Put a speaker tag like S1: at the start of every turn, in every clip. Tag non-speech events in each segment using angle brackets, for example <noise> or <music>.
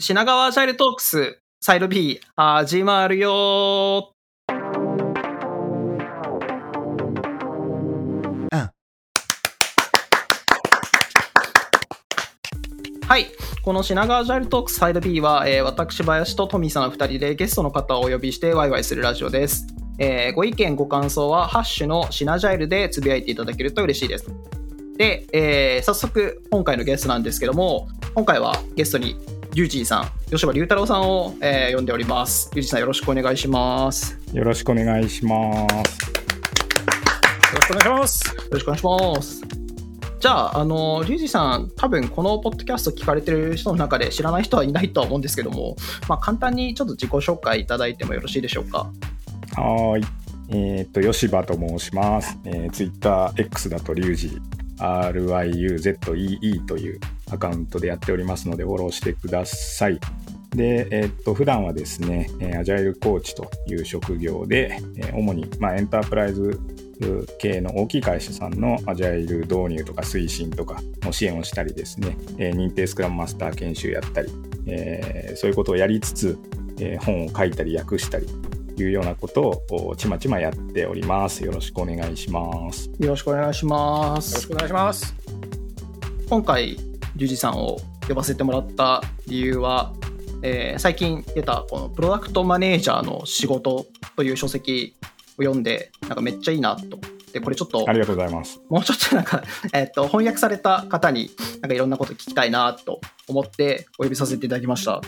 S1: 品川アジャイルトークスサイド B 始まるよはい。この品川ジャイルトークスサイド B は、えー私、林とトミーさんの2人でゲストの方をお呼びしてワイワイするラジオです。えーご意見、ご感想は、ハッシュのシナジャイルでつぶやいていただけると嬉しいです。で、えー早速、今回のゲストなんですけども、今回はゲストに、リュウジーさん、吉羽龍太郎さんを、えー呼んでおります。リュウジーさん、よろしくお願いします。よ
S2: よろしくお願いします。
S3: よろしくお願いします。
S1: ろしくお願いします。じゃあ、あの、リュウジーさん、多分このポッドキャスト聞かれてる人の中で知らない人はいないとは思うんですけども、まあ、簡単にちょっと自己紹介いただいてもよろしいでしょうか？
S2: はーい。えっ、と、吉場と申します。えー、Twitter、X だとリュウジ、RYUZEE というアカウントでやっておりますので、フォローしてください。で、えっ、と、普段はですね、えーアジャイルコーチという職業で、えー主に、まあ、エンタープライズ系の大きい会社さんのアジャイル導入とか推進とかの支援をしたりですね、えー認定スクラムマスター研修やったり、えーそういうことをやりつつ、えー本を書いたり訳したりというようなことをおちまちまやっております。よろしくお願いします。
S1: よろしくお願いします
S3: よろしく。お願いします。
S1: 今回、リュウジさんを呼ばせてもらった理由は、えー最近出たこのプロダクトマネージャーの仕事という書籍を読んで、なんかめっちゃいいなと。で、これちょっと
S2: ありがとうございます。
S1: もうちょっとなんか、<laughs> えっと、翻訳された方に、なんかいろんなこと聞きたいなと思ってお呼びさせていただきました。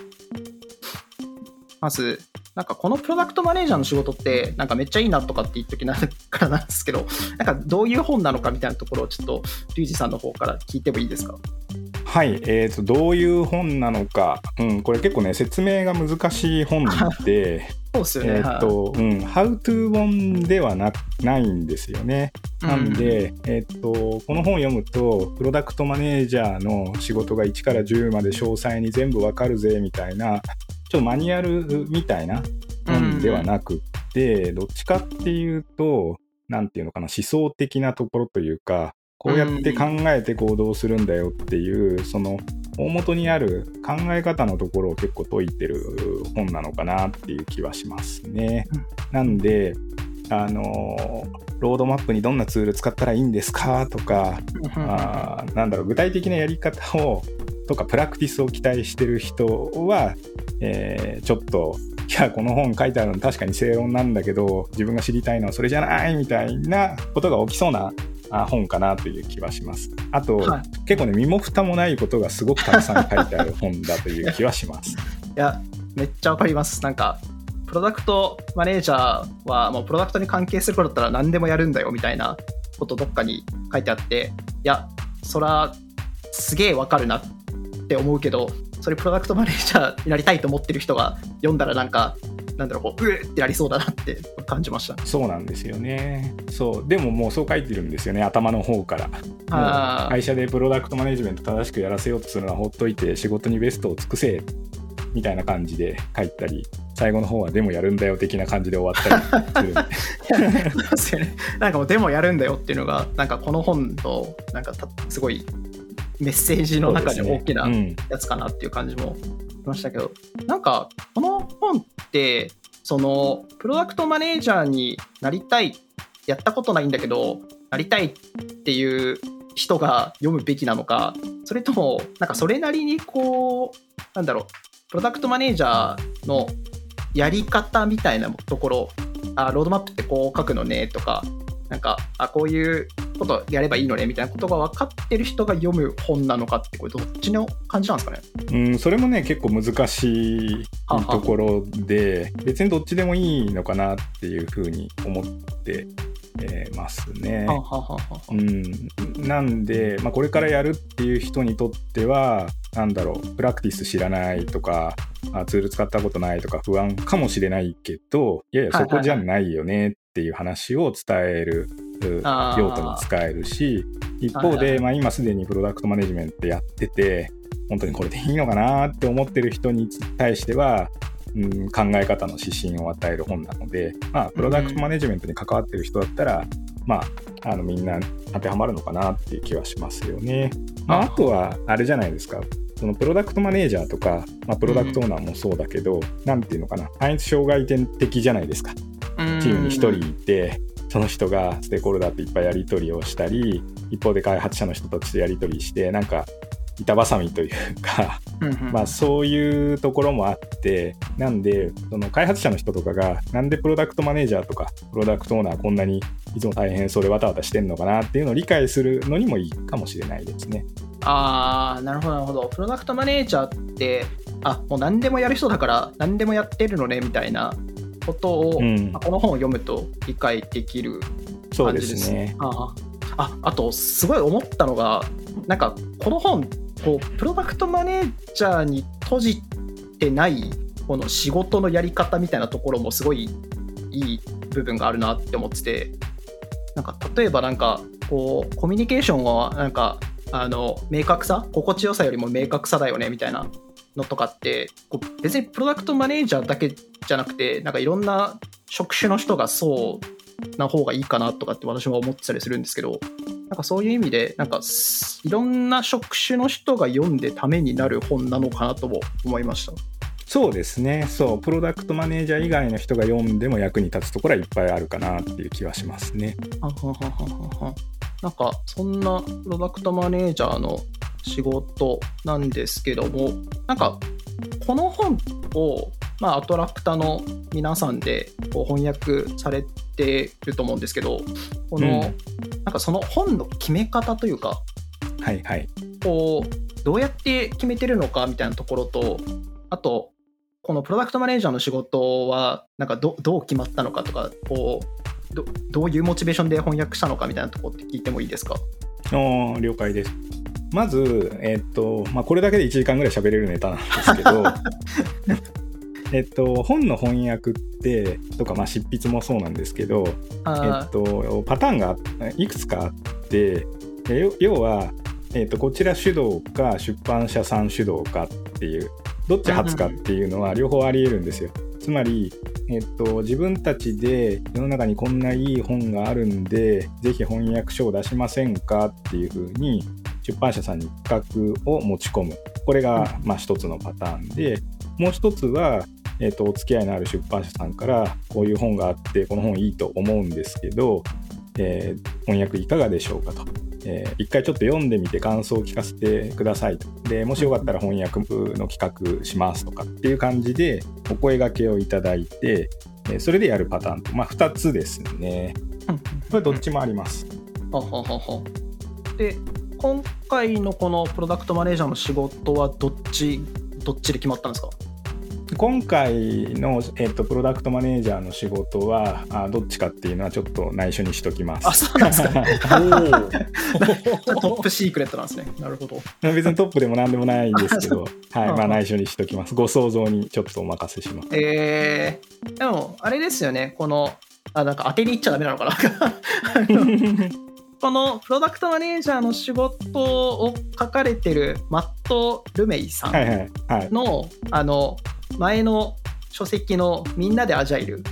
S1: まず、なんかこのプロダクトマネージャーの仕事って、なんかめっちゃいいなとかって言っときながらなんですけど、なんかどういう本なのかみたいなところをちょっと、リュウジさんの方から聞いてもいいですか？
S2: はい、えー、とどういう本なのか、うん、これ結構ね説明が難しい本で、<laughs>
S1: そうですよね。
S2: えーとうん、How to 本ではなないんですよね。
S1: はい
S2: なんで、えー、とこの本を読むとプロダクトマネージャーの仕事が1から10まで詳細に全部わかるぜみたいなちょっとマニュアルみたいな本ではなくって、どっちかっていうとなんていうのかな思想的なところというかこうやって考えて行動するんだよっていう、その大元にある考え方のところを結構解いてる本なのかなっていう気はしますね。なんであのロードマップにどんなツール使ったらいいんですか？とか、あーなんだろう具体的なやり方をとかプラクティスを期待してる人は、えーちょっといやこの本書いてあるの確かに正論なんだけど自分が知りたいのはそれじゃないみたいなことが起きそうなあ本かなという気はします。あと、
S1: はい
S2: 結構ね身も蓋もないことがすごくたくさん書いてある本だという気はします。<laughs>
S1: いや、めっちゃわかります。なんか、プロダクトマネージャーは、もうプロダクトに関係することだったら何でもやるんだよみたいなことどっかに書いてあって、いや、そら、すげえわかるなって思うけど、それプロダクトマネージャーになりたいと思ってる人が読んだらなんか、なんだろう、こう、うえってなりそうだなって感じました。
S2: そうなんですよね。そう。でももうそう書いてるんですよね、頭の方から。会社でプロダクトマネジメント正しくやらせようとするのはほっといて仕事にベストを尽くせみたいな感じで書いたり、最後の方はでもやるんだよ的な感じで終わったりするんで。<laughs>
S1: そうですよね。なんかもう、でもやるんだよっていうのが、なんかこの本の、なんかたすごいメッセージの中で大きなやつかなっていう感じもしましたけど、なんかこの本ってそのプロダクトマネージャーになりたいやったことないんだけどなりたいっていう人が読むべきなのかそれともなんかそれなりにこうなんだろうプロダクトマネージャーのやり方みたいなところあロードマップってこう書くのねとかなんかあこういうことやればいいのねみたいなことが分かってる人が読む本なのかってこれどっちの感じなんですかね？
S2: うん、それもね結構難しいところで別にどっちでもいいのかなっていうふうに思って、えーますね。
S1: はあはあはあはあ。
S2: うん、なんで、まあ、これからやるっていう人にとってはなんだろうプラクティス知らないとかあツール使ったことないとか不安かもしれないけどいやいやそこじゃないよねっていう話を伝える用途に使えるし一方で、まあ、今すでにプロダクトマネジメントやってて本当にこれでいいのかなって思ってる人に対してはうん、考え方の指針を与える本なので、まあ、プロダクトマネジメントに関わってる人だったら、まあ、あのみんな当てはまるのかなっていう気はしますよね。まあ、
S1: あ
S2: あとはあれじゃないですか。そのプロダクトマネージャーとか、まあ、プロダクトオーナーもそうだけど、なんていうのかな、単一障害点的じゃないですか。チームに1人いて、その人がステークホルダーといっぱいやり取りをしたり、一方で開発者の人たちとやり取りして、なんか板挟みというかまあそういうところもあってなんでその開発者の人とかがなんでプロダクトマネージャーとかプロダクトオーナーこんなにいつも大変そうでわたわたしてんのかなっていうのを理解するのにもいいかもしれないですね。
S1: ああなるほどなるほどプロダクトマネージャーってあもう何でもやる人だから何でもやってるのねみたいなことを、うん、この本を読むと理解できる感じです。
S2: ね。
S1: あ。ああとすごい思ったのがなんかこの本こうプロダクトマネージャーに閉じてないこの仕事のやり方みたいなところもすごいいい部分があるなって思っててなんか例えばなんかこうコミュニケーションはなんかあの明確さ心地よさよりも明確さだよねみたいなのとかってこう別にプロダクトマネージャーだけじゃなくてなんかいろんな職種の人がそうな方がいいかなとかって私も思ってたりするんですけどなんかそういう意味で、なんかいろんな職種の人が読んでためになる本なのかなとも思いました。
S2: そうですね。そう、プロダクトマネージャー以外の人が読んでも役に立つところはいっぱいあるかなっていう気はしますね。
S1: ははははは。なんかそんなプロダクトマネージャーの仕事なんですけども、なんかこの本をまあ、アトラクタの皆さんでこう翻訳されてると思うんですけどこの、うん、なんかその本の決め方というか、
S2: はいはい、
S1: こうどうやって決めてるのかみたいなところとあとこのプロダクトマネージャーの仕事はなんかどどう決まったのかとかこうどどういうモチベーションで翻訳したのかみたいなところって聞いてもいいですか？
S2: 了解です。まず、えー、っとまあ、これだけで1時間ぐらい喋れるネタなんですけど <laughs> えっと、本の翻訳ってとか、まあ、執筆もそうなんですけど、えっと、パターンがいくつかあって要は、えっと、こちら主導か出版社さん主導かっていうどっち発かっていうのは両方ありえるんですよ。つまり、えっと、自分たちで世の中にこんないい本があるんでぜひ翻訳書を出しませんかっていうふうに出版社さんに企画を持ち込む。これがまあ一つのパターンでもう一つはえーと、お付き合いのある出版社さんからこういう本があってこの本いいと思うんですけど、えー、翻訳いかがでしょうかと。えー、一回ちょっと読んでみて感想を聞かせてくださいと。で、もしよかったら翻訳の企画しますとかっていう感じでお声がけをいただいて、えー、それでやるパターンと、まあ2つですね。これどっちもあります。
S1: はははで、今回のこのプロダクトマネージャーの仕事はどっち、どっちで決まったんですか？
S2: 今回の、えっと、プロダクトマネージャーの仕事はあどっちかっていうのはちょっと内緒にしときます。
S1: あ、そうなんですか。<laughs> <laughs> トップシークレットなんですね。なるほど。
S2: 別にトップでもなんでもないんですけど、<laughs> はい、まあ内緒にしときます。ご想像にちょっとお任せします。
S1: えー、でも、あれですよね、この、あ、なんか当てにいっちゃダメなのかな。このプロダクトマネージャーの仕事を書かれてるマット・ルメイさんの、はいはいはい、あの前の書籍の「みんなでアジャイル」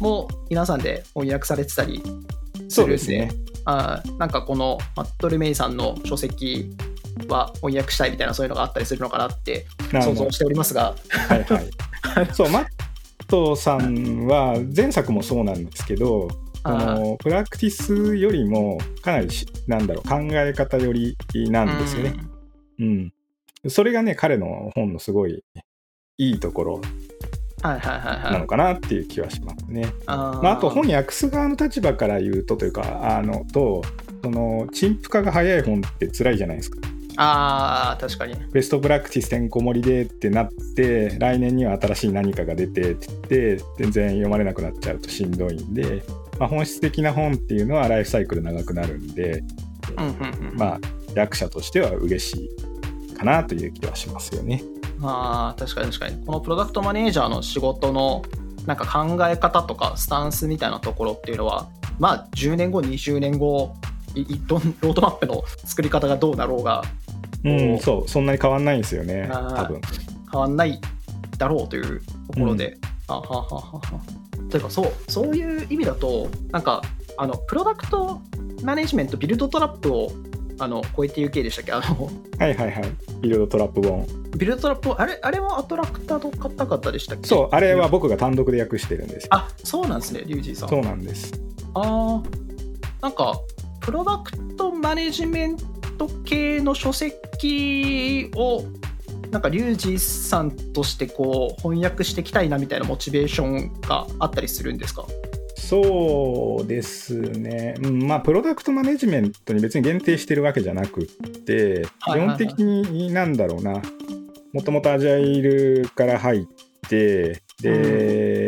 S1: も皆さんで翻訳されてたりするんで
S2: すね、
S1: あなんかこのマットル・メイさんの書籍は翻訳したいみたいなそういうのがあったりするのかなって想像しておりますが。
S2: はいはい、<laughs> そうマットさんは前作もそうなんですけどあのプラクティスよりもかなりなんだろう考え方よりなんですよね。うん、うん、それがね彼の本のすごいいいところなのかなっていう気はしますね。あ,、まあ、あと本訳す側の立場から言うとというかあのとその陳腐化が早い本って辛いじゃないですか。
S1: あ確かに
S2: ベストプラクティスてんこ盛りでってなって来年には新しい何かが出てって言って全然読まれなくなっちゃうとしんどいんで、まあ、本質的な本っていうのはライフサイクル長くなるんで、
S1: うんうんうん、
S2: まあ役者としては嬉しいかなという気はしますよね。
S1: あ確かに確かに。このプロダクトマネージャーの仕事のなんか考え方とかスタンスみたいなところっていうのはまあ10年後20年後ロードマップの作り方がどうなろうが
S2: うんそうそんなに変わんないんですよね多分。
S1: 変わんないだろうというところで、うん、あははははというかそうそういう意味だとなんかあのプロダクトマネジメントビルドトラップをあの、超えて UK でしたっけ？あの、
S2: はいはいはい。ビルドトラップ本。
S1: ビルドトラップ、あれ、あれはアトラクターの方々でしたっけ？
S2: そう、あれは僕が単独で訳してるんですよ。
S1: あ、そうなんですね、リュウジーさん。
S2: そうなんです。
S1: ああ、なんか、プロダクトマネジメント系の書籍を、なんか、リュウジさんとしてこう翻訳していきたいなみたいなモチベーションがあったりするんですか？
S2: そうですね、うん、まあ、プロダクトマネジメントに別に限定してるわけじゃなくって、基本的になんだろうな、もともとアジャイルから入って、で、まあ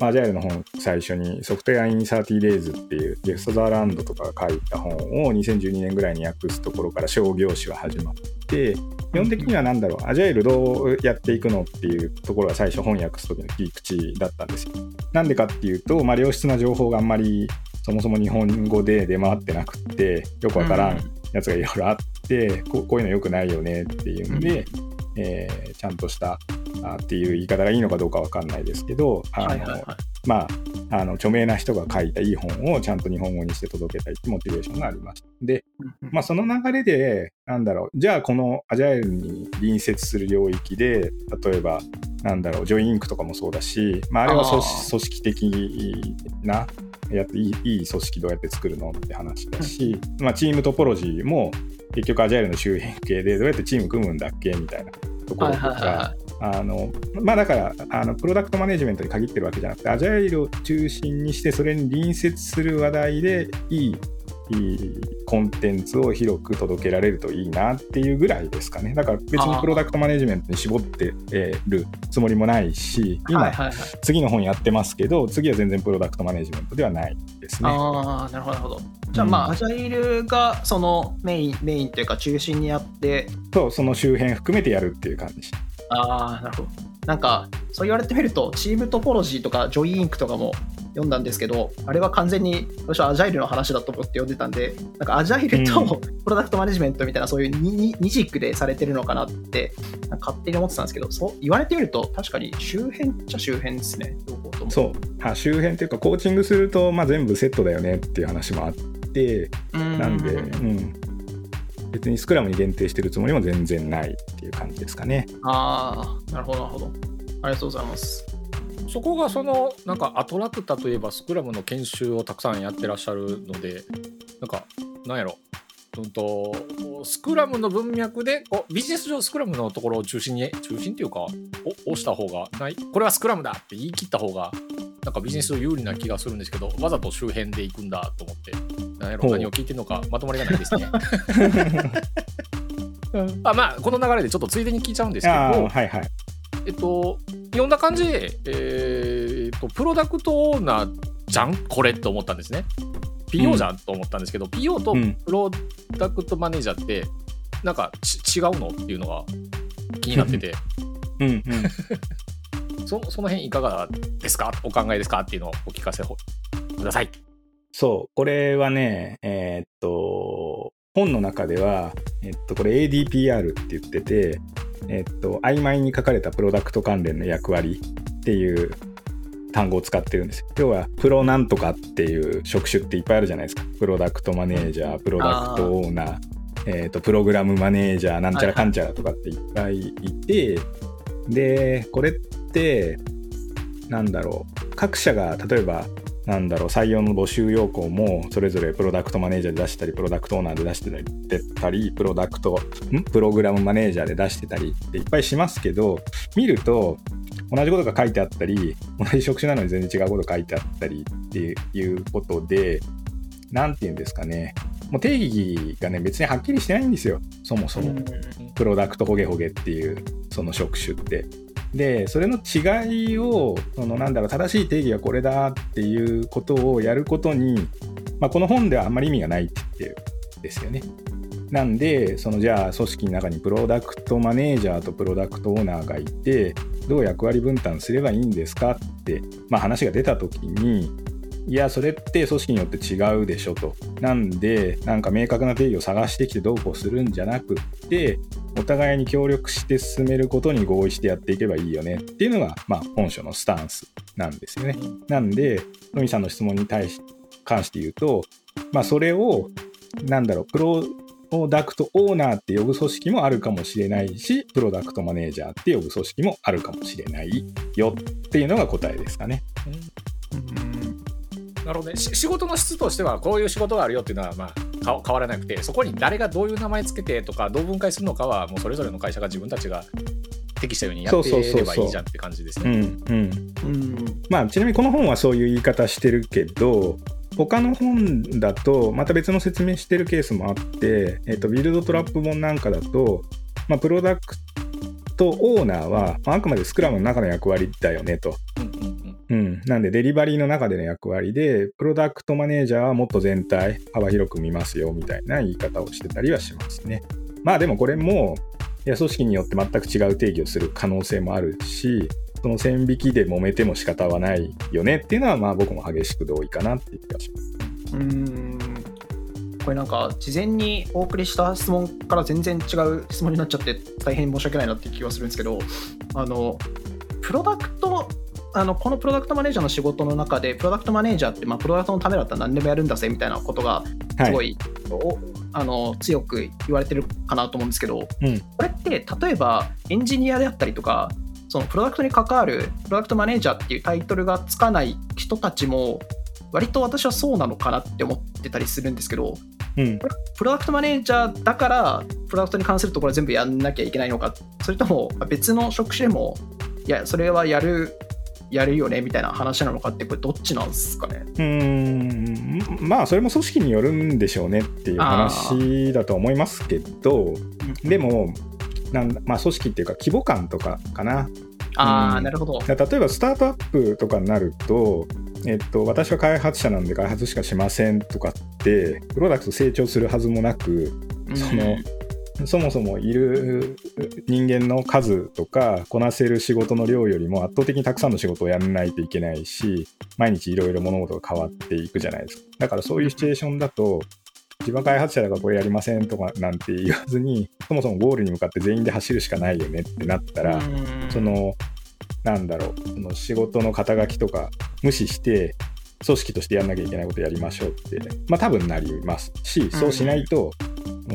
S2: アジャイルの本、最初にソフトウェアイン30 days っていうゲスト・ザ・ランドとかが書いた本を2012年ぐらいに訳すところから商業誌は始まって、基本的にはなんだろう、アジャイルどうやっていくのっていうところが最初翻訳す時の切り口だったんですよ。なんでかっていうと、まあ、良質な情報があんまりそもそも日本語で出回ってなくって、よくわからんやつがいろいろあって、こういうの良くないよねっていうんで、えーちゃんとしたあっていう言い方がいいのかどうかわかんないですけど、あの。まあ、あの著名な人が書いたいい本をちゃんと日本語にして届けたいっていうモチベーションがありました。で、まあ、その流れで、なんだろう、じゃあこのアジャイルに隣接する領域で、例えば、なんだろう、ジョイインクとかもそうだし、まあ、あれは組織的な、やっていいいい組織どうやって作るのって話だし、まあ、チームトポロジーも結局アジャイルの周辺系でどうやってチーム組むんだっけみたいなところとか、あのまあだからあのプロダクトマネジメントに限ってるわけじゃなくてアジャイルを中心にしてそれに隣接する話題でいいいいコンテンツを広く届けられるといいなっていうぐらいですかねだから別にプロダクトマネジメントに絞ってえーるつもりもないし今。次の本やってますけど次は全然プロダクトマネジメントではないですね。
S1: ああ、なるほど、なるほど。じゃあ、まあ、
S2: うん
S1: アジャイルがそのメイン、メインというか中心にあって、
S2: とその周辺含めてやるっていう感じ。
S1: ああ、なるほど。なんか、そう言われてみると、チームトポロジーとか、ジョイインクとかも読んだんですけど、あれは完全に、私はアジャイルの話だと思って読んでたんで、なんかアジャイルと
S2: う
S1: プロダクトマネジメントみたいな、そういう二軸でされてるのかなって、勝手に思ってたんですけど、そう言われてみると、確かに周辺っちゃ周辺ですね、両方とも。
S2: そう。あ周辺っていうかコーチングすると、まあ、全部セットだよねっていう話もあって
S1: うん。
S2: なんで、うん、別にスクラムに限定してるつもりも全然ないっていう感じですかね。
S1: ああ、なるほど、なるほど。ありがとうございます。
S3: そこがそのなんかアトラクタといえばスクラムの研修をたくさんやってらっしゃるのでなんかなんやろうんとスクラムの文脈でこビジネス上スクラムのところを中心に中心っていうか押した方がないこれはスクラムだって言い切った方がなんかビジネス上有利な気がするんですけどわざと周辺で行くんだと思って何を聞いてるのかまとまりがないですね。<laughs> <laughs> あまあこの流れでちょっとついでに聞いちゃうんですけど
S2: はいはい。
S3: えっと、読んだ感じで、えーっと、プロダクトオーナーじゃん？これって思ったんですね。PO じゃん？と思ったんですけど、PO と
S2: うん。
S3: プロダクトマネージャーって、なんかち違うの？っていうのが気になってて、
S2: うんうん、<laughs>
S3: そその辺いかがですか？お考えですか？っていうのをお聞かせください。
S2: そうこれはねえーっと本の中では、えっと、これ ADPR って言ってて、えっと、曖昧に書かれたプロダクト関連の役割っていう単語を使ってるんですよ。要は、プロなんとかっていう職種っていっぱいあるじゃないですか。プロダクトマネージャー、プロダクトオーナー、えっと、プログラムマネージャー、なんちゃらかんちゃらとかっていっぱいいて、で、これって、なんだろう、各社が例えば、なんだろう採用の募集要項もそれぞれプロダクトマネージャーで出したりプロダクトオーナーで出してたりプロダクトん？プログラムマネージャーで出してたりっていっぱいしますけど見ると同じことが書いてあったり同じ職種なのに全然違うこと書いてあったりっていうことで何て言うんですかねもう定義がね別にはっきりしてないんですよそもそも。プロダクトホゲホゲっていうその職種って。でそれの違いをそのなんだろう正しい定義はこれだっていうことをやることに、まあ、この本ではあんまり意味がないって言ってるんですよね。なんでそのじゃあ組織の中にプロダクトマネージャーとプロダクトオーナーがいてどう役割分担すればいいんですかって、まあ、話が出た時にいやそれって組織によって違うでしょと。なんでなんか明確な定義を探してきてどうこうするんじゃなくってお互いに協力して進めることに合意してやっていけばいいよねっていうのが、まあ、本書のスタンスなんですよね。なんで、のみさんの質問に対し関して言うと、まあ、それを、なんだろう、プロダクトオーナーって呼ぶ組織もあるかもしれないし、プロダクトマネージャーって呼ぶ組織もあるかもしれないよっていうのが答えですかね。
S3: なるほどね。仕事の質としては、こういう仕事があるよっていうのは、まあ、変わらなくて、そこに誰がどういう名前つけてとか、どう分解するのかは、もうそれぞれの会社が自分たちが適したようにやってればいいじゃんって感じですね。
S2: まあ、ちなみにこの本はそういう言い方してるけど、他の本だと、また別の説明してるケースもあって、えっ、ー、と、ビルドトラップ本なんかだと、まあ、プロダクトオーナーは、まあ、あくまでスクラムの中の役割だよねと。うん、なんでデリバリーの中での役割で、プロダクトマネージャーはもっと全体、幅広く見ますよみたいな言い方をしてたりはしますね。まあでもこれも、いや組織によって全く違う定義をする可能性もあるし、その線引きで揉めても仕方はないよねっていうのは、まあ僕も激しく同意かなっていう気がします。
S1: うーんこれなんか事前にお送りした質問から全然違う質問になっちゃって大変申し訳ないなって気がするんですけどあのプロダクトあのこのプロダクトマネージャーの仕事の中でプロダクトマネージャーって、まあ、プロダクトのためだったら何でもやるんだぜみたいなことがすごい、はい、あの強く言われてるかなと思うんですけど、うん、これって例えばエンジニアであったりとかそのプロダクトに関わるプロダクトマネージャーっていうタイトルがつかない人たちも割と私はそうなのかなって思ってたりするんですけど、うん、プロダクトマネージャーだからプロダクトに関するところは全部やんなきゃいけないのかそれとも別の職種でもいやそれはやるやるよねみたいな話なのかってこれどっちなんですかね？
S2: うん。まあそれも組織によるんでしょうねっていう話だと思いますけどでもなんまあ組織っていうか規模感とかかな。
S1: ああ、なるほど。
S2: 例えばスタートアップとかになるとえっと、私は開発者なんで開発しかしませんとかってプロダクト成長するはずもなく、そのそもそもいる人間の数とかこなせる仕事の量よりも圧倒的にたくさんの仕事をやらないといけないし毎日いろいろ物事が変わっていくじゃないですか。だからそういうシチュエーションだと自分開発者だからこれやりませんとかなんて言わずにそもそもゴールに向かって全員で走るしかないよねってなったらそのなんだろうその仕事の肩書きとか無視して組織としてやんなきゃいけないことやりましょうって、まあ多分なりますし、そうしないと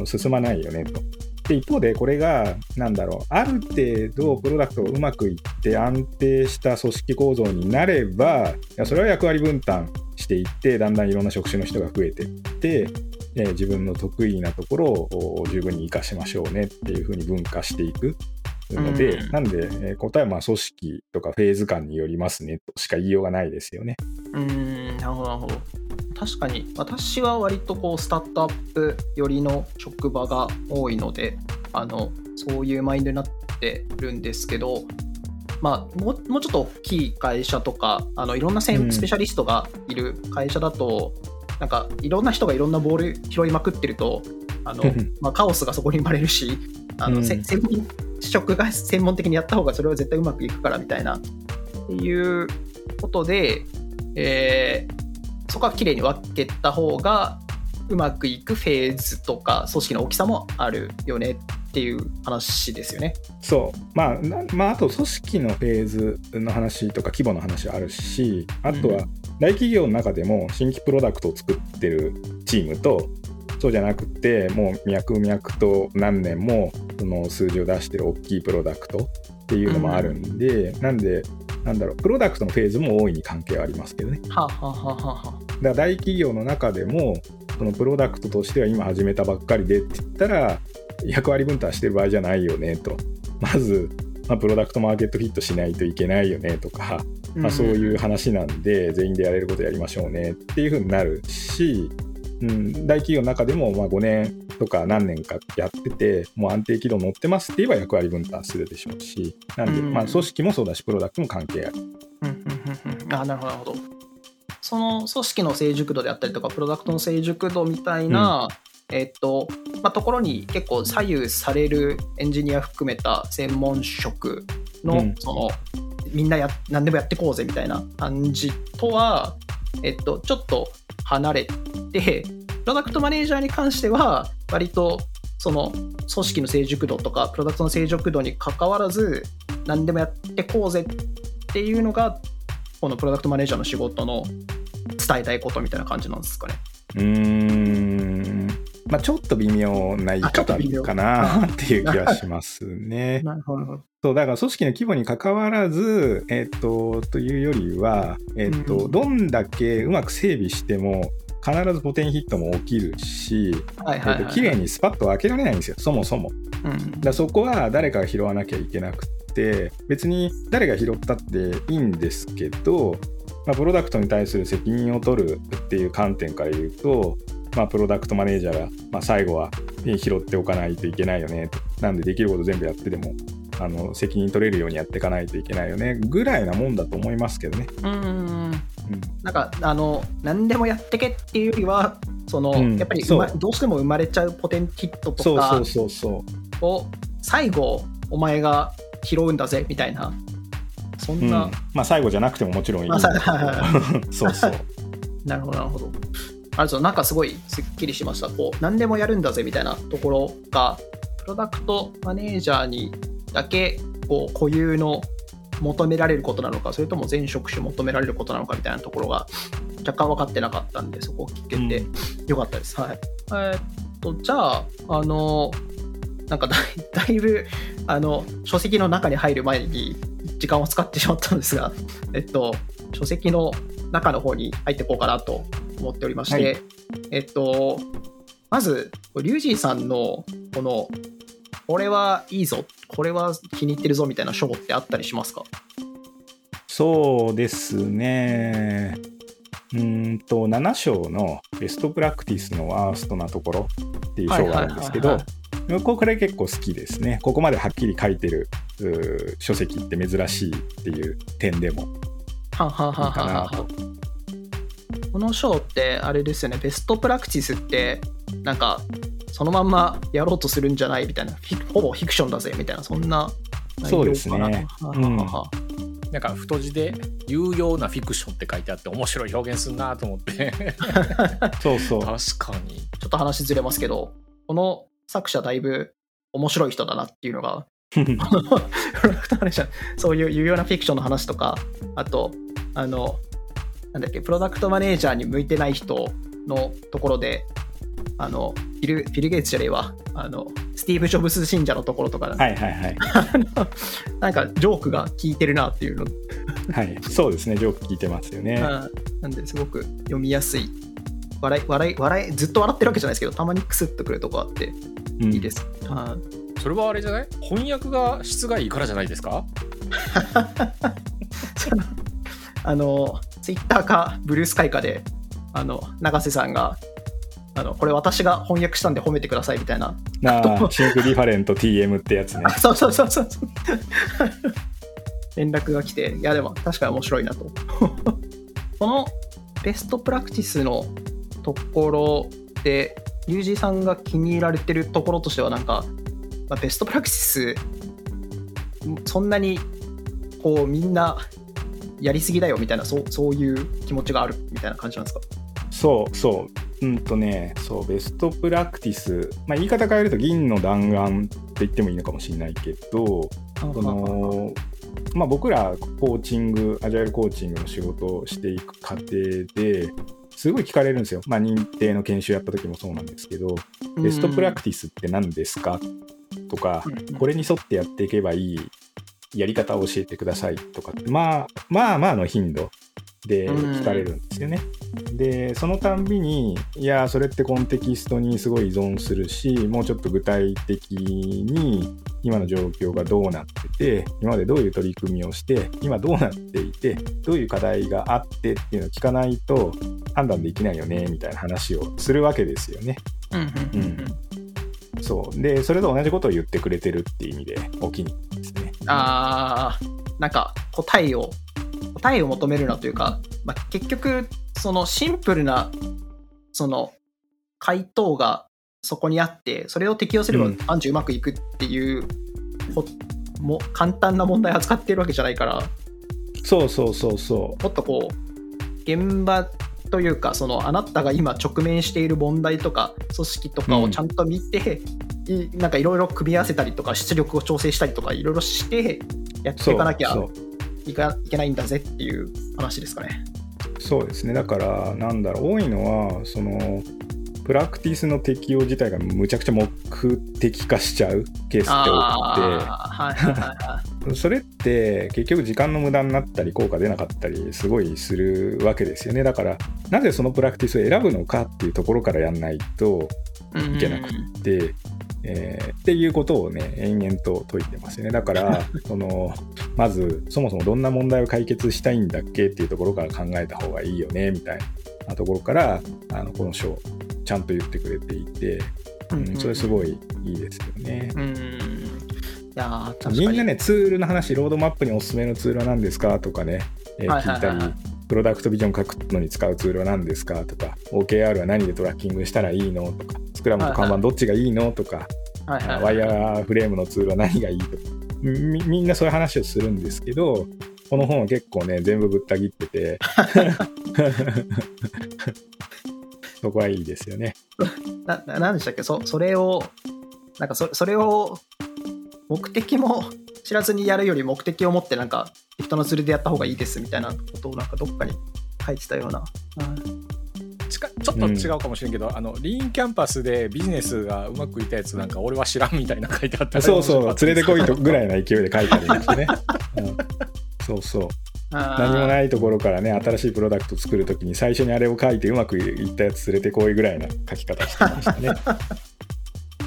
S2: 進まないよねと。で、一方でこれが、なんだろう、ある程度プロダクトをうまくいって安定した組織構造になれば、いやそれは役割分担していって、だんだんいろんな職種の人が増えていって、え自分の得意なところを十分に活かしましょうねっていうふうに分化していくので、うん、なんで、え答えはまあ組織とかフェーズ感によりますねとしか言いようがないですよね。
S1: うん、なるほど、なるほど。確かに私は割とこうスタートアップ寄りの職場が多いのであのそういうマインドになってるんですけど、まあ、もうもうちょっと大きい会社とかあのいろんなスペシャリストがいる会社だと、うん、なんかいろんな人がいろんなボール拾いまくってるとあの、<laughs> まあ、カオスがそこに生まれるしあの、うん、専門職が専門的にやった方がそれは絶対うまくいくからみたいなっていうことで、えー、そこは綺麗に分けた方がうまくいくフェーズとか組織の大きさもあるよねっていう話ですよね。
S2: そう。まあ、まあ、あと組織のフェーズの話とか規模の話はあるし、あとは大企業の中でも新規プロダクトを作ってるチームと、そうじゃなくて、もう脈々と何年もその数字を出してる大きいプロダクトっていうのもあるんで、うん、なんで、なんだろう、プロダクトのフェーズも大いに関係はありますけどね。
S1: はあ、はあははあ、
S2: だから大企業の中でも、そのプロダクトとしては今始めたばっかりでって言ったら、役割分担してる場合じゃないよねと。まず、まあ、プロダクトマーケットフィットしないといけないよねとか、まあ、そういう話なんで、全員でやれることやりましょうねっていうふうになるし、うん、大企業の中でもまあ5年とか何年かやってて、もう安定軌道乗ってますって言えば役割分担するでしょうし、なんで、まあ組織もそうだし、プロダクトも関係ある。
S1: あなるほど、なるほど。その組織の成熟度であったりとか、プロダクトの成熟度みたいな、うん、えっと、まあ、ところに結構左右されるエンジニア含めた専門職の、うん、その、みんなや何でもやってこうぜみたいな感じとは、えっと、ちょっと離れて、プロダクトマネージャーに関しては、割とその組織の成熟度とか、プロダクトの成熟度にかかわらず、何でもやってこうぜっていうのが、このプロダクトマネージャーの仕事の伝えたいことみたいな感じなんですかね。
S2: うんまあ、ちょっと微妙な言い方かなっていう気はしますね。<laughs>
S1: なるほど。
S2: そうだから組織の規模に関わらず、えっとというよりは、えっと
S1: うん
S2: どんだけうまく整備しても必ずポテンヒットも起きるし、
S1: はいはい、はい。
S2: えっと綺麗にスパッと開けられないんですよそもそも。
S1: うん。
S2: だそこは誰かが拾わなきゃいけなくて別に誰が拾ったっていいんですけど、まあ、プロダクトに対する責任を取るっていう観点から言うと、まあ、プロダクトマネージャーが、まあ、最後はえ拾っておかないといけないよねとなんでできること全部やってでもあの責任取れるようにやっていかないといけないよねぐらいなもんだと思いますけどね。
S1: うん。
S2: うん
S1: なんか、あの、何でもやってけっていうよりは、その、
S2: うん
S1: やっぱりうま
S2: そう
S1: どうしても生まれちゃうポテンヒットとか
S2: そうそうそうそう。
S1: を最後、お前が拾うんだぜみたいな、そん
S2: うん
S1: な、
S2: まあ最後じゃなくてももちろんいいん
S1: まあ <laughs>
S2: そうそう。<laughs>
S1: なるほど、なるほど。あれですよなんかすごいすっきりしました。こう、何でもやるんだぜみたいなところが、プロダクトマネージャーにだけ、こう、固有の求められることなのか、それとも全職種求められることなのかみたいなところが若干分かってなかったんで、そこを聞けてよかったです。はい。えーっと、じゃあ、あの、なんかだいだいぶ、あの、書籍の中に入る前に時間を使ってしまったんですが、えっと、書籍の中の方に入っていこうかなと思っておりまして、
S2: はい
S1: えっと、まず、リュウジーさんの、この、これはいいぞ、これは気に入ってるぞみたいな章ってあったりしますか？
S2: そうですね。うーんと、7章のベストプラクティスのワーストなところっていう章があるんですけどこれ結構好きですね。ここまではっきり書いてる書籍って珍しいっていう点でも
S1: いん
S2: いかなんと。
S1: この章ってあれですよね。ベストプラクティスってなんかそのまんまやろうとするんじゃないみたいな。フィほぼフィクションだぜみたいな。そんな内容かな。
S2: そうですね。
S1: はははは
S3: なんか太字で有用なフィクションって書いてあって面白い表現するなと思って。<laughs>
S2: そうそう。
S3: 確かに。
S1: ちょっと話ずれますけどこの作者だいぶ面白い人だなっていうのが <laughs> <laughs> そういう有用なフィクションの話とかあとあのなんだっけプロダクトマネージャーに向いてない人のところであのフィルフィル・ゲイツじゃねえわ。あのスティーブ・ジョブズ信者のところとか、
S2: はいはいはい。<laughs>
S1: なんかジョークが効いてるなっていうの、
S2: はい、そうですね、ジョーク聞いてますよね。
S1: うん。なんですごく読みやすい。笑い笑い笑いずっと笑ってるわけじゃないですけどたまにクスッとくるとこあって
S2: うん。
S1: いいです、はい
S3: それはあれじゃない？翻訳が質がいいからじゃないですか？<laughs>
S1: あのツイッターかブルースカイかであの永瀬さんがあのこれ私が翻訳したんで褒めてくださいみたいな。
S2: なあ、 Think Different TM ってやつね。
S1: あ。そうそうそうそうそう。<laughs> 連絡が来ていやでも確かに面白いなと。<laughs> このベストプラクティスのところでリュウジさんが気に入られてるところとしてはなんか、まあ、ベストプラクティスそんなにこうみんなやりすぎだよみたいなそうそういう気持ちがあるみたいな感じなんですか？
S2: そうそう。うんとね、そう、ベストプラクティス、まあ、言い方変えると銀の弾丸って言ってもいいのかもしれないけど、そのまあ、僕らコーチング、アジャイルコーチングの仕事をしていく過程ですごい聞かれるんですよ。まあ、認定の研修やった時もそうなんですけど、ベストプラクティスって何ですか？とか、これに沿ってやっていけばいいやり方を教えてくださいとかって、まあまあまあの頻度で聞かれるんですよね。で、そのたんびに、いや、それってコンテキストにすごい依存するし、もうちょっと具体的に今の状況がどうなってて、今までどういう取り組みをして、今どうなっていて、どういう課題があってっていうのを聞かないと判断できないよね、みたいな話をするわけですよね。
S1: うん
S2: そう。で、それと同じことを言ってくれてるっていう意味で、お気に入りですね。
S1: あーなんか答えを答えを求めるなというか、まあ、結局そのシンプルなその回答がそこにあってそれを適用すれば
S2: うん。
S1: 案中うまくいくっていう、ほも簡単な問題を扱っているわけじゃないから
S2: そうそうそうそ
S1: もっとこう現場というかそのあなたが今直面している問題とか組織とかをちゃんと見て、いなんかいろいろ組み合わせたりとか出力を調整したりとかいろいろしてやっていかなきゃいけないんだぜっていう話ですかね。
S2: そうですね。だから、なんだろう、多いのは、その、プラクティスの適用自体がむちゃくちゃ目的化しちゃうケースって多くて。
S1: はいはいは
S2: それって結局時間の無駄になったり効果出なかったりすごいするわけですよねだからなぜそのプラクティスを選ぶのかっていうところからやんないと
S1: い。
S2: いけなくって、えーっていうことをね延々と解いてますよねだからそのまずそもそもどんな問題を解決したいんだっけっていうところから考えた方がいいよねみたいなところからあのこの章ちゃんと言ってくれていて、うん、それすごいいいですよね。
S1: うん。
S2: みんなね、ツールの話、ロードマップにおすすめのツールは何ですかとかね、えー聞いたり、プロダクトビジョン書くのに使うツールは何ですかとか、OKR は何でトラッキングしたらいいのとか、スクラムと看板どっちがいいのとか、ワイヤーフレームのツールは何がいいとか。み、みんなそういう話をするんですけど、この本は結構ね、全部ぶった切ってて、<laughs> そこはいいですよね。<laughs>
S1: なななんでしたっけ？そそれをなんかそそれを目的も知らずにやるより目的を持ってなんか人のツールでやった方がいいですみたいなことをなんかどっかに書いてたような、
S3: ちかちょっと違うかもしれんけど、あのリーンキャンパスでビジネスがうまくいったやつなんか俺は知らんみたいな書いてあったら
S2: そうそう、連れてこいと
S3: い
S2: ぐらいな勢いで書いてありましたね。うん。そうそう。何
S1: 何
S2: もないところからね、新しいプロダクト作るときに最初にあれを書いてうまくいったやつ連れてこいぐらいな書き方してましたね。<laughs>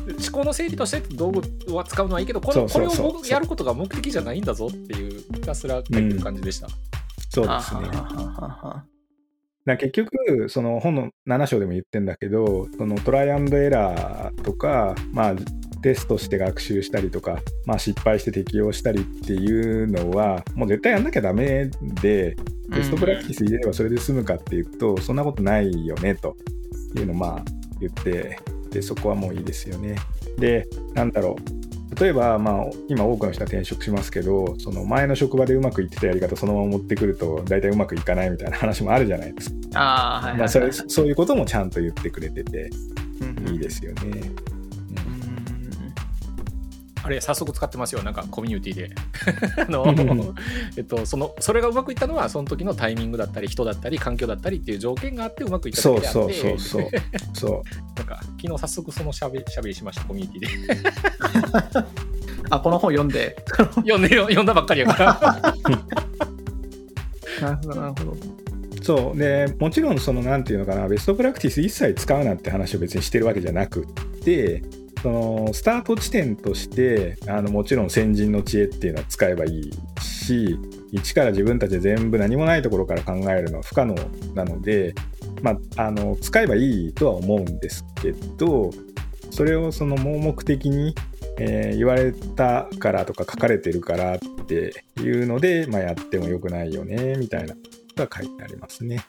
S3: 思考の整理として道具は使うのはいいけどこれこれを僕やることが目的じゃないんだぞっていうひたすら書いてる感じでした、
S2: そうですね。だから結局、その本の7章でも言ってんだけど、そのトライアンドエラーとか、まあ、テストして学習したりとか、まあ、失敗して適用したりっていうのは、もう絶対やんなきゃダメで、ベストプラクティス入れればそれで済むかっていうと、そんなことないよねというのをまあ言って、でそこはもういいですよね。で、なんだろう。例えば、まあ、今多くの人は転職しますけど、その前の職場でうまくいってたやり方そのまま持ってくると、大体うまくいかないみたいな話もあるじゃないですか。
S1: あーはいはいはい
S2: まあ、それそういうこともちゃんと言ってくれてて
S1: うん
S2: いいですよね。
S1: うん
S3: あれ早速使ってますよなんかコミュニティで。<laughs> あの
S2: うん。
S3: えっとそのそれがうまくいったのはその時のタイミングだったり人だったり環境だったりっていう条件があってうまくいっただ
S2: そう
S3: けであって。
S2: そうそうそう。そう。<laughs>
S3: なんか昨日早速そのしゃべしゃべりしましたコミュニティで。<laughs>
S1: あこの本読んで。
S3: 読んで読んだばっかりやから。
S1: なるほどなるほど。
S2: そう。でもちろんそのなんていうのかなベストプラクティス一切使うなって話を別にしてるわけじゃなくってそのスタート地点としてあのもちろん先人の知恵っていうのは使えばいいし一から自分たちで全部何もないところから考えるのは不可能なので、まあ、あの使えばいいとは思うんですけどそれをその盲目的に、えー言われたからとか書かれてるからっていうので、まあ、やってもよくないよねみたいなことが書いてありますね。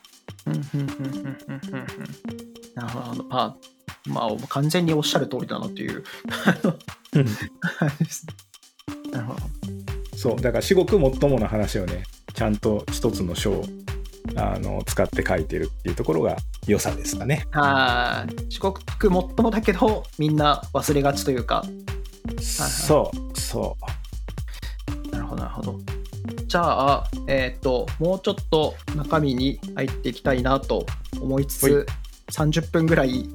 S1: なるほどまあまあ完全におっしゃる通りだなっていう。
S2: そうだから至極もっともな話をねちゃんと一つの章をあの使って書いてるっていうところが良さですかね。
S1: はい四国もっともだけどみんな忘れがちというか。
S2: そうそ
S1: なるほどなるほど。じゃあえっ、ともうちょっと中身に入っていきたいなと思いつ
S2: は
S1: つ30分ぐらい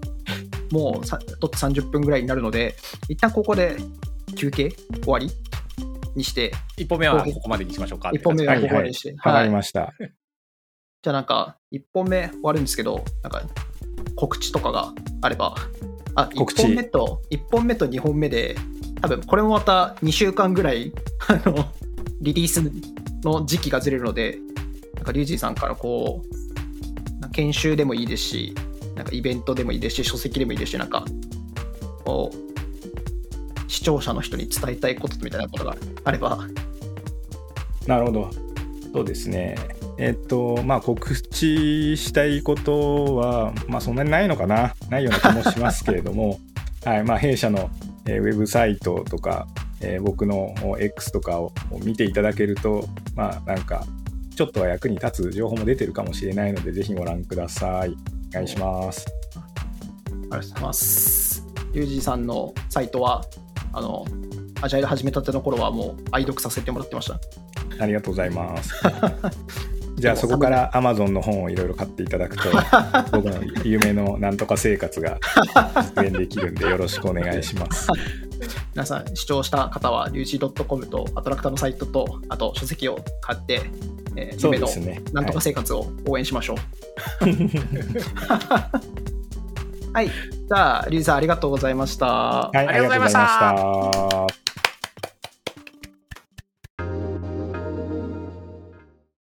S1: もうさとって30分ぐらいになるので一旦ここで休憩終わりにして
S3: 一歩目はここまでにしましょうか。って
S1: 1本目はここまでにして、
S2: うわかりました。
S1: じゃあなんか、1本目終わるんですけど、なんか告知とかがあれば、あ、
S2: 告知。
S1: 1本目と、1本目と2本目で、多分これもまた2週間ぐらい、<laughs> あの、リリースの時期がずれるので、なんかリュウジーさんからこう、研修でもいいですし、なんかイベントでもいいですし、書籍でもいいですし、なんか、こう、視聴者の人に伝えたいことみたいなことがあれば、
S2: なるほど。そうですね。えっと、まあ、告知したいことは、まあ、そんなにないのかな。ないような気もしますけれども、<laughs> はい、まあ、弊社の、ウェブサイトとか、え僕の X とかを見ていただけると、まあ、なんか、ちょっとは役に立つ情報も出てるかもしれないので、ぜひご覧ください。お願いします。
S1: ありがとうございます。ユージーさんのサイトは、あの、アジャイル始めたての頃はもう愛読させてもらってました。
S2: ありがとうございます。<laughs> じゃあそこから Amazon の本をいろいろ買っていただくと <laughs> 僕の夢のなんとか生活が実現できるんでよろしくお願いします。
S1: 皆さん視聴した方は、リュウジ .com とアトラクターのサイトと、あと書籍を買って、えー夢の
S2: そうですね。
S1: なんとか生活を応援しましょう。はい。<laughs> じゃあ、リュウジさんありがとうございました。
S2: はい、
S3: ありがとうございました
S2: ありがとうございました